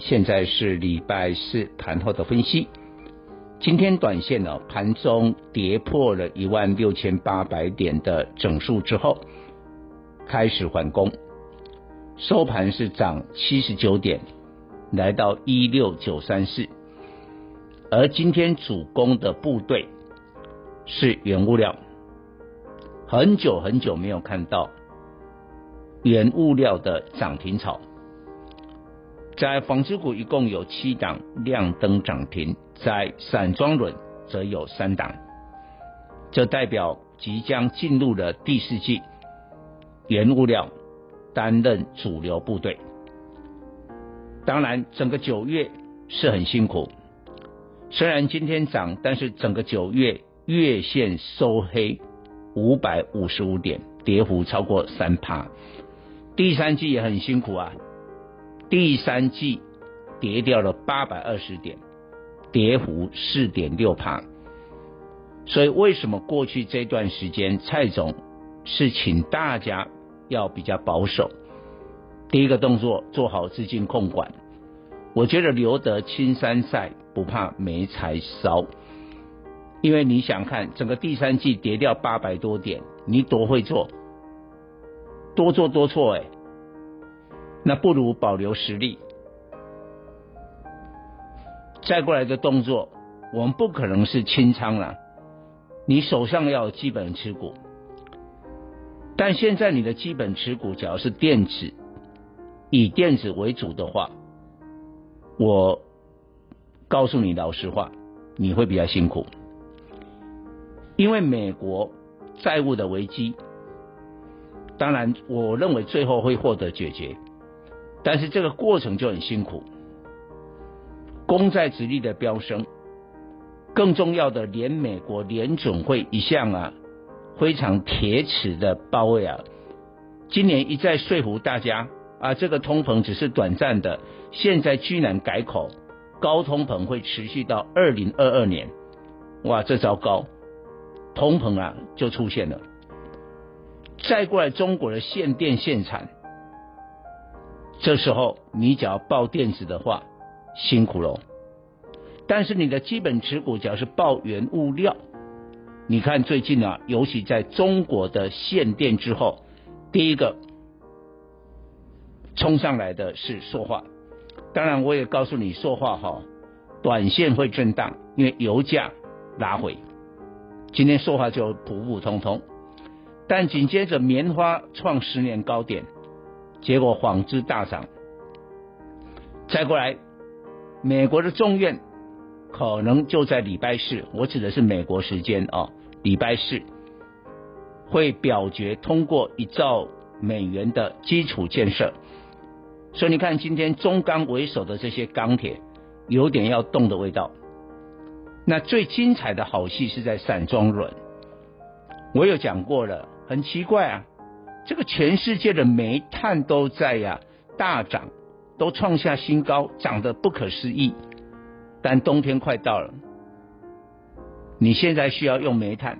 现在是礼拜四盘后的分析。今天短线呢，盘中跌破了一万六千八百点的整数之后，开始缓攻，收盘是涨七十九点。来到一六九三四，而今天主攻的部队是原物料，很久很久没有看到原物料的涨停潮，在纺织股一共有七档亮灯涨停，在散装轮则有三档，这代表即将进入了第四季，原物料担任主流部队。当然，整个九月是很辛苦。虽然今天涨，但是整个九月月线收黑五百五十五点，跌幅超过三趴。第三季也很辛苦啊，第三季跌掉了八百二十点，跌幅四点六趴。所以为什么过去这段时间蔡总是请大家要比较保守？第一个动作做好资金控管，我觉得留得青山在，不怕没柴烧。因为你想看整个第三季跌掉八百多点，你多会做，多做多错哎，那不如保留实力。再过来的动作，我们不可能是清仓了，你手上要有基本持股，但现在你的基本持股只要是电子。以电子为主的话，我告诉你老实话，你会比较辛苦，因为美国债务的危机，当然我认为最后会获得解决，但是这个过程就很辛苦，公债殖利率的飙升，更重要的，连美国联准会一向啊非常铁齿的鲍威尔，今年一再说服大家。啊，这个通膨只是短暂的，现在居然改口，高通膨会持续到二零二二年，哇，这糟糕，通膨啊就出现了。再过来中国的限电限产，这时候你只要报电子的话，辛苦喽。但是你的基本持股只要是报原物料，你看最近啊，尤其在中国的限电之后，第一个。冲上来的是塑化，当然我也告诉你塑化哈，短线会震荡，因为油价拉回。今天塑化就普普通通，但紧接着棉花创十年高点，结果纺织大涨。再过来，美国的众院可能就在礼拜四，我指的是美国时间啊，礼拜四会表决通过一兆美元的基础建设。所以你看，今天中钢为首的这些钢铁有点要动的味道。那最精彩的好戏是在散装轮，我有讲过了，很奇怪啊，这个全世界的煤炭都在呀大涨，都创下新高，涨得不可思议。但冬天快到了，你现在需要用煤炭，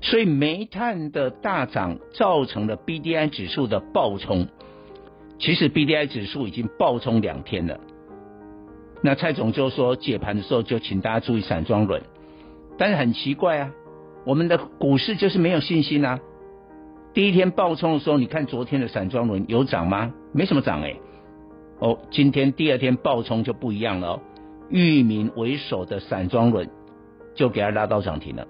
所以煤炭的大涨造成了 BDI 指数的暴冲。其实 BDI 指数已经暴冲两天了，那蔡总就说解盘的时候就请大家注意散装轮，但是很奇怪啊，我们的股市就是没有信心啊。第一天暴冲的时候，你看昨天的散装轮有涨吗？没什么涨哎。哦，今天第二天暴冲就不一样了哦，裕民为首的散装轮就给它拉到涨停了。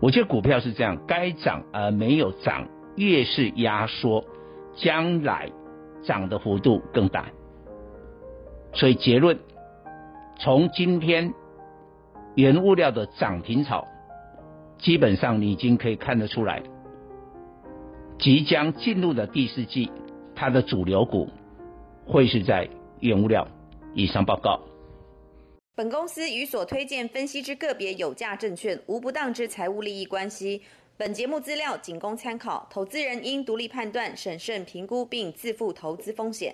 我觉得股票是这样，该涨而没有涨，越是压缩。将来涨的幅度更大，所以结论，从今天原物料的涨停潮，基本上你已经可以看得出来，即将进入的第四季，它的主流股会是在原物料，以上报告。本公司与所推荐分析之个别有价证券无不当之财务利益关系。本节目资料仅供参考，投资人应独立判断、审慎评估并自负投资风险。